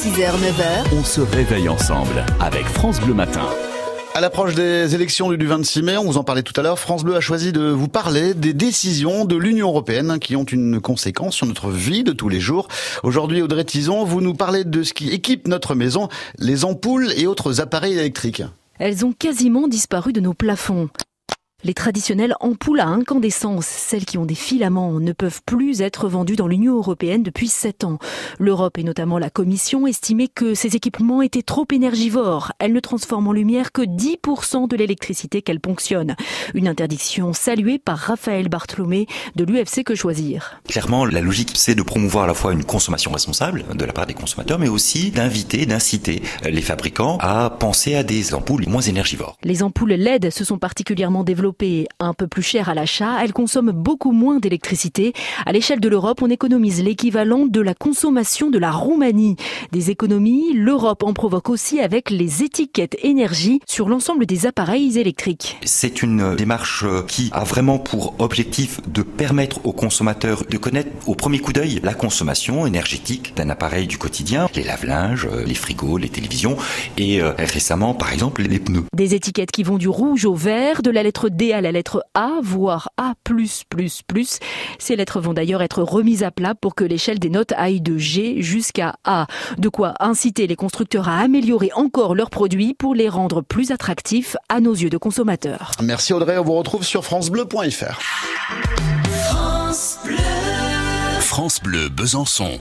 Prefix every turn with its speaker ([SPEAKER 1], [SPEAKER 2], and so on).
[SPEAKER 1] 6h, 9h,
[SPEAKER 2] On se réveille ensemble avec France Bleu Matin.
[SPEAKER 3] À l'approche des élections du 26 mai, on vous en parlait tout à l'heure, France Bleu a choisi de vous parler des décisions de l'Union européenne qui ont une conséquence sur notre vie de tous les jours. Aujourd'hui, Audrey Tison, vous nous parlez de ce qui équipe notre maison, les ampoules et autres appareils électriques.
[SPEAKER 4] Elles ont quasiment disparu de nos plafonds. Les traditionnelles ampoules à incandescence, celles qui ont des filaments, ne peuvent plus être vendues dans l'Union européenne depuis 7 ans. L'Europe et notamment la Commission estimaient que ces équipements étaient trop énergivores. Elles ne transforment en lumière que 10% de l'électricité qu'elles ponctionnent. Une interdiction saluée par Raphaël Bartholomé de l'UFC Que Choisir.
[SPEAKER 5] Clairement, la logique, c'est de promouvoir à la fois une consommation responsable de la part des consommateurs, mais aussi d'inviter, d'inciter les fabricants à penser à des ampoules moins énergivores.
[SPEAKER 4] Les ampoules LED se sont particulièrement développées un peu plus chères à l'achat. Elles consomment beaucoup moins d'électricité. À l'échelle de l'Europe, on économise l'équivalent de la consommation de la Roumanie. Des économies, l'Europe en provoque aussi avec les étiquettes énergie sur l'ensemble des appareils électriques.
[SPEAKER 5] C'est une démarche qui a vraiment pour objectif de permettre aux consommateurs de connaître au premier coup d'œil la consommation énergétique d'un appareil du quotidien, les lave-linges, les frigos, les télévisions et euh, récemment par exemple les pneus.
[SPEAKER 4] Des étiquettes qui vont du rouge au vert, de la lettre D à la lettre A, voire A+++. Ces lettres vont d'ailleurs être remises à plat pour que l'échelle des notes aille de G jusqu'à A. De quoi inciter les constructeurs à améliorer encore leurs produits pour les rendre plus attractifs à nos yeux de consommateurs.
[SPEAKER 3] Merci Audrey, on vous retrouve sur francebleu.fr.
[SPEAKER 2] France Bleu Besançon.